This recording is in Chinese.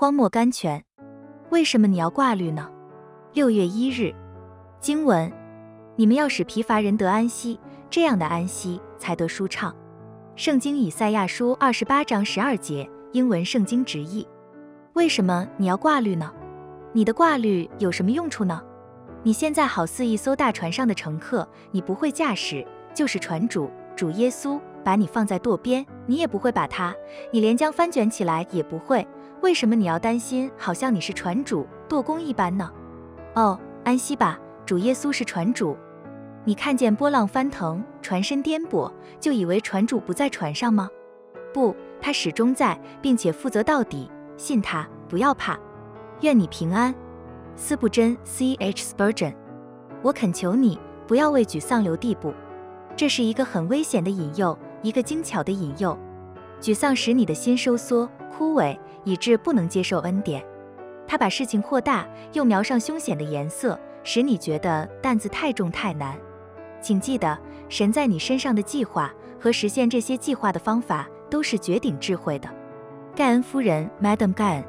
荒漠甘泉。为什么你要挂绿呢？六月一日，经文：你们要使疲乏人得安息，这样的安息才得舒畅。圣经以赛亚书二十八章十二节，英文圣经直译。为什么你要挂绿呢？你的挂绿有什么用处呢？你现在好似一艘大船上的乘客，你不会驾驶，就是船主主耶稣把你放在舵边，你也不会把它，你连将翻卷起来也不会。为什么你要担心，好像你是船主舵工一般呢？哦，安息吧，主耶稣是船主。你看见波浪翻腾，船身颠簸，就以为船主不在船上吗？不，他始终在，并且负责到底。信他，不要怕。愿你平安。斯布真 C H Spurgeon。我恳求你，不要为沮丧留地步。这是一个很危险的引诱，一个精巧的引诱。沮丧使你的心收缩。枯萎，以致不能接受恩典。他把事情扩大，又描上凶险的颜色，使你觉得担子太重太难。请记得，神在你身上的计划和实现这些计划的方法都是绝顶智慧的。盖恩夫人，Madam 盖恩。